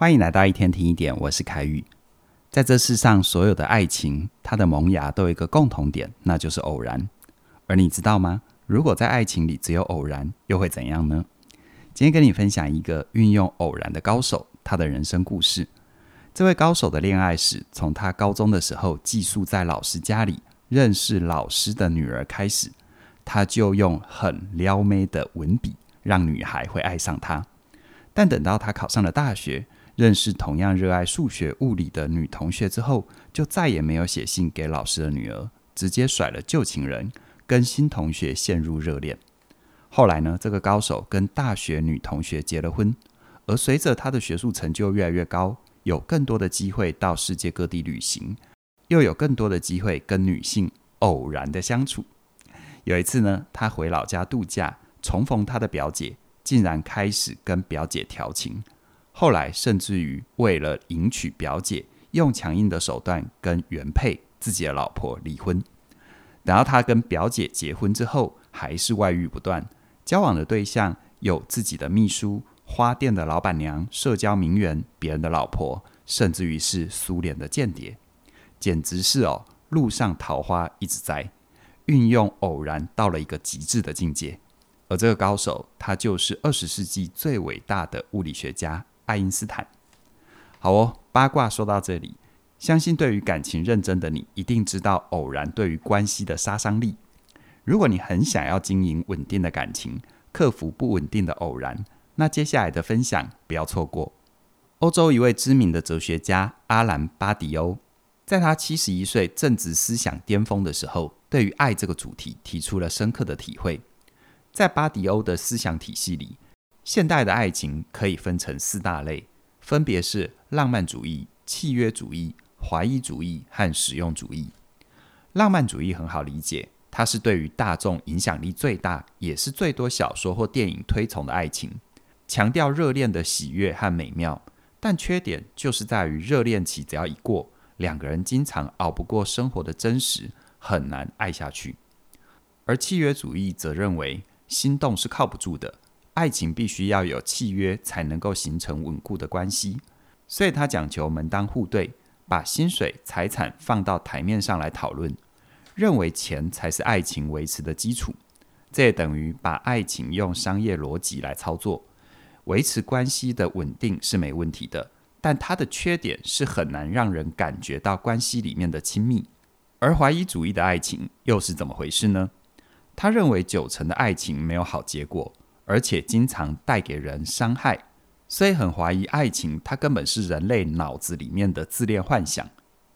欢迎来到一天听一点，我是凯宇。在这世上，所有的爱情，它的萌芽都有一个共同点，那就是偶然。而你知道吗？如果在爱情里只有偶然，又会怎样呢？今天跟你分享一个运用偶然的高手，他的人生故事。这位高手的恋爱史，从他高中的时候寄宿在老师家里，认识老师的女儿开始，他就用很撩妹的文笔，让女孩会爱上他。但等到他考上了大学，认识同样热爱数学、物理的女同学之后，就再也没有写信给老师的女儿，直接甩了旧情人，跟新同学陷入热恋。后来呢，这个高手跟大学女同学结了婚，而随着他的学术成就越来越高，有更多的机会到世界各地旅行，又有更多的机会跟女性偶然的相处。有一次呢，他回老家度假，重逢他的表姐，竟然开始跟表姐调情。后来甚至于为了迎娶表姐，用强硬的手段跟原配自己的老婆离婚。等到他跟表姐结婚之后，还是外遇不断，交往的对象有自己的秘书、花店的老板娘、社交名媛、别人的老婆，甚至于是苏联的间谍，简直是哦，路上桃花一直在，运用偶然到了一个极致的境界。而这个高手，他就是二十世纪最伟大的物理学家。爱因斯坦，好哦。八卦说到这里，相信对于感情认真的你，一定知道偶然对于关系的杀伤力。如果你很想要经营稳定的感情，克服不稳定的偶然，那接下来的分享不要错过。欧洲一位知名的哲学家阿兰·巴迪欧，在他七十一岁正值思想巅峰的时候，对于爱这个主题提出了深刻的体会。在巴迪欧的思想体系里，现代的爱情可以分成四大类，分别是浪漫主义、契约主义、怀疑主义和实用主义。浪漫主义很好理解，它是对于大众影响力最大，也是最多小说或电影推崇的爱情，强调热恋的喜悦和美妙。但缺点就是在于热恋期只要一过，两个人经常熬不过生活的真实，很难爱下去。而契约主义则认为，心动是靠不住的。爱情必须要有契约，才能够形成稳固的关系，所以他讲求门当户对，把薪水、财产放到台面上来讨论，认为钱才是爱情维持的基础。这也等于把爱情用商业逻辑来操作，维持关系的稳定是没问题的，但它的缺点是很难让人感觉到关系里面的亲密。而怀疑主义的爱情又是怎么回事呢？他认为九成的爱情没有好结果。而且经常带给人伤害，所以很怀疑爱情，它根本是人类脑子里面的自恋幻想，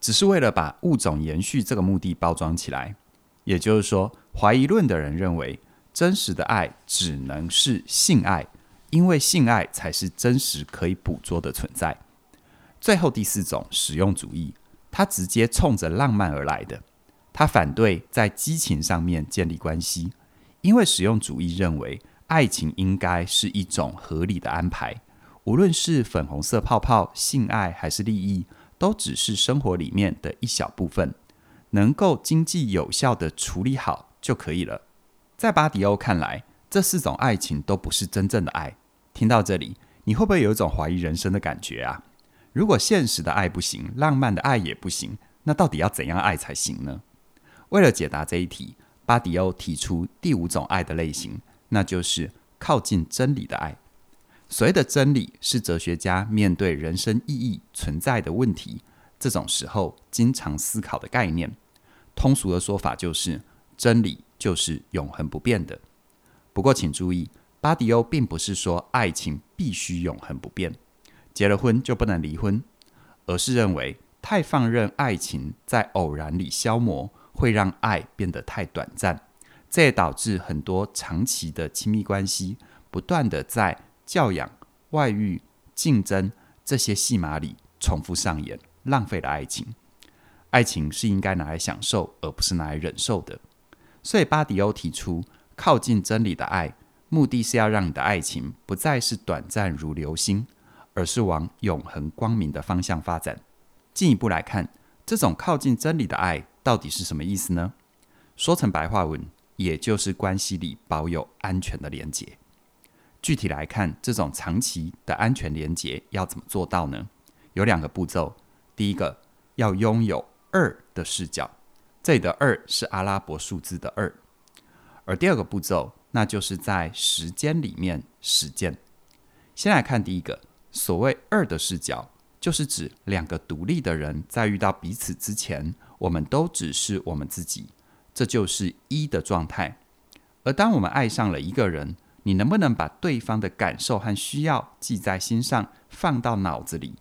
只是为了把物种延续这个目的包装起来。也就是说，怀疑论的人认为，真实的爱只能是性爱，因为性爱才是真实可以捕捉的存在。最后第四种实用主义，它直接冲着浪漫而来的，他反对在激情上面建立关系，因为实用主义认为。爱情应该是一种合理的安排，无论是粉红色泡泡、性爱还是利益，都只是生活里面的一小部分，能够经济有效地处理好就可以了。在巴迪欧看来，这四种爱情都不是真正的爱。听到这里，你会不会有一种怀疑人生的感觉啊？如果现实的爱不行，浪漫的爱也不行，那到底要怎样爱才行呢？为了解答这一题，巴迪欧提出第五种爱的类型。那就是靠近真理的爱。所谓的真理，是哲学家面对人生意义存在的问题，这种时候经常思考的概念。通俗的说法就是，真理就是永恒不变的。不过，请注意，巴迪欧并不是说爱情必须永恒不变，结了婚就不能离婚，而是认为太放任爱情在偶然里消磨，会让爱变得太短暂。这也导致很多长期的亲密关系不断地在教养、外遇、竞争这些戏码里重复上演，浪费了爱情。爱情是应该拿来享受，而不是拿来忍受的。所以巴迪欧提出靠近真理的爱，目的是要让你的爱情不再是短暂如流星，而是往永恒光明的方向发展。进一步来看，这种靠近真理的爱到底是什么意思呢？说成白话文。也就是关系里保有安全的连结。具体来看，这种长期的安全连结要怎么做到呢？有两个步骤。第一个，要拥有二的视角，这里的二是阿拉伯数字的二。而第二个步骤，那就是在时间里面实践。先来看第一个，所谓二的视角，就是指两个独立的人在遇到彼此之前，我们都只是我们自己，这就是一的状态。而当我们爱上了一个人，你能不能把对方的感受和需要记在心上，放到脑子里，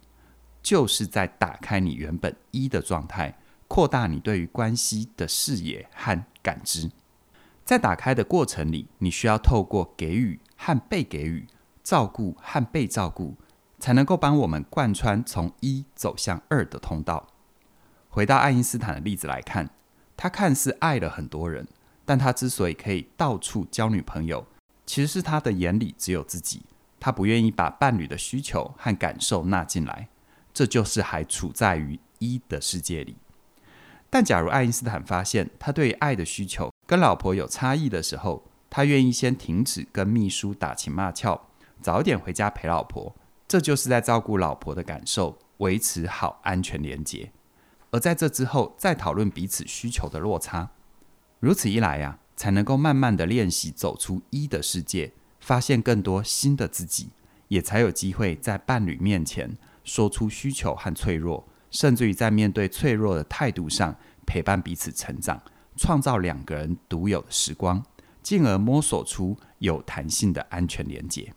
就是在打开你原本一的状态，扩大你对于关系的视野和感知。在打开的过程里，你需要透过给予和被给予、照顾和被照顾，才能够帮我们贯穿从一走向二的通道。回到爱因斯坦的例子来看，他看似爱了很多人，但他之所以可以到处交女朋友。其实是他的眼里只有自己，他不愿意把伴侣的需求和感受纳进来，这就是还处在于一的世界里。但假如爱因斯坦发现他对爱的需求跟老婆有差异的时候，他愿意先停止跟秘书打情骂俏，早点回家陪老婆，这就是在照顾老婆的感受，维持好安全连结。而在这之后再讨论彼此需求的落差，如此一来呀、才能够慢慢的练习走出一的世界，发现更多新的自己，也才有机会在伴侣面前说出需求和脆弱，甚至于在面对脆弱的态度上陪伴彼此成长，创造两个人独有的时光，进而摸索出有弹性的安全连结。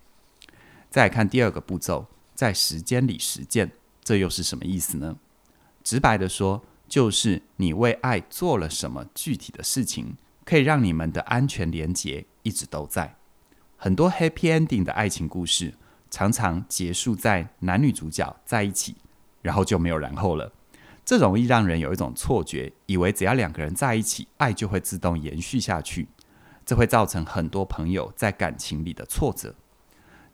再来看第二个步骤，在时间里实践，这又是什么意思呢？直白的说，就是你为爱做了什么具体的事情。可以让你们的安全连结一直都在。很多 happy ending 的爱情故事，常常结束在男女主角在一起，然后就没有然后了。这容易让人有一种错觉，以为只要两个人在一起，爱就会自动延续下去。这会造成很多朋友在感情里的挫折。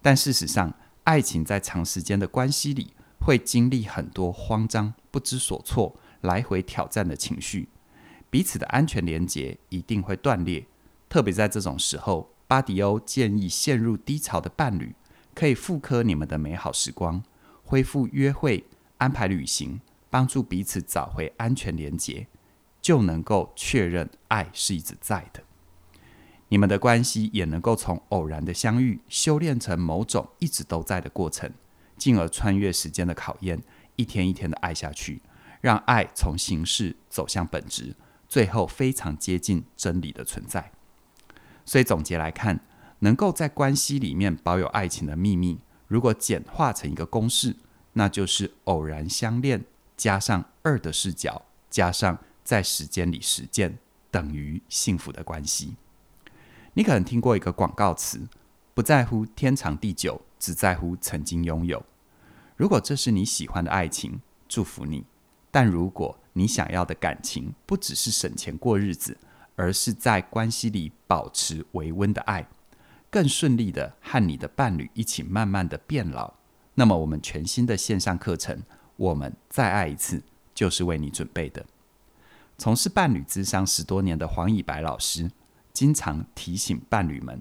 但事实上，爱情在长时间的关系里，会经历很多慌张、不知所措、来回挑战的情绪。彼此的安全连结一定会断裂，特别在这种时候，巴迪欧建议陷入低潮的伴侣可以复刻你们的美好时光，恢复约会、安排旅行，帮助彼此找回安全连结，就能够确认爱是一直在的。你们的关系也能够从偶然的相遇修炼成某种一直都在的过程，进而穿越时间的考验，一天一天的爱下去，让爱从形式走向本质。最后非常接近真理的存在，所以总结来看，能够在关系里面保有爱情的秘密，如果简化成一个公式，那就是偶然相恋加上二的视角，加上在时间里实践，等于幸福的关系。你可能听过一个广告词：不在乎天长地久，只在乎曾经拥有。如果这是你喜欢的爱情，祝福你。但如果你想要的感情不只是省钱过日子，而是在关系里保持维温的爱，更顺利的和你的伴侣一起慢慢的变老，那么我们全新的线上课程《我们再爱一次》就是为你准备的。从事伴侣咨商十多年的黄以白老师，经常提醒伴侣们，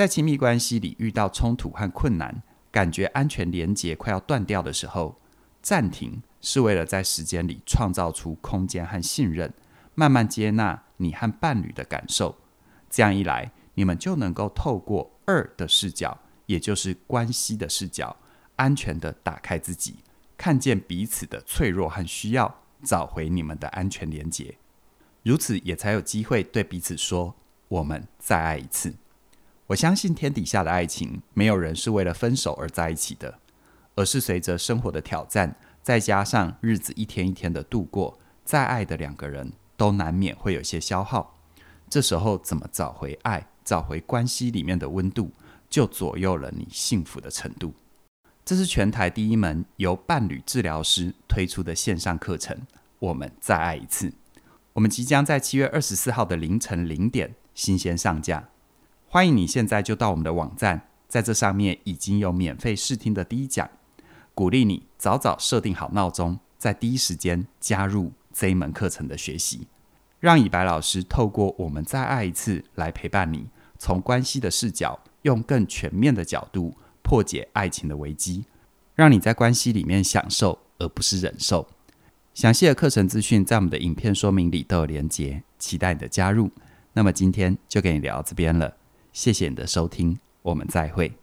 在亲密关系里遇到冲突和困难，感觉安全连结快要断掉的时候，暂停。是为了在时间里创造出空间和信任，慢慢接纳你和伴侣的感受。这样一来，你们就能够透过二的视角，也就是关系的视角，安全地打开自己，看见彼此的脆弱和需要，找回你们的安全连结。如此，也才有机会对彼此说：“我们再爱一次。”我相信天底下的爱情，没有人是为了分手而在一起的，而是随着生活的挑战。再加上日子一天一天的度过，再爱的两个人都难免会有些消耗。这时候怎么找回爱，找回关系里面的温度，就左右了你幸福的程度。这是全台第一门由伴侣治疗师推出的线上课程。我们再爱一次，我们即将在七月二十四号的凌晨零点新鲜上架。欢迎你现在就到我们的网站，在这上面已经有免费试听的第一讲。鼓励你早早设定好闹钟，在第一时间加入这一门课程的学习，让以白老师透过我们再爱一次来陪伴你。从关系的视角，用更全面的角度破解爱情的危机，让你在关系里面享受而不是忍受。详细的课程资讯在我们的影片说明里都有连接，期待你的加入。那么今天就跟你聊到这边了。谢谢你的收听我们再会。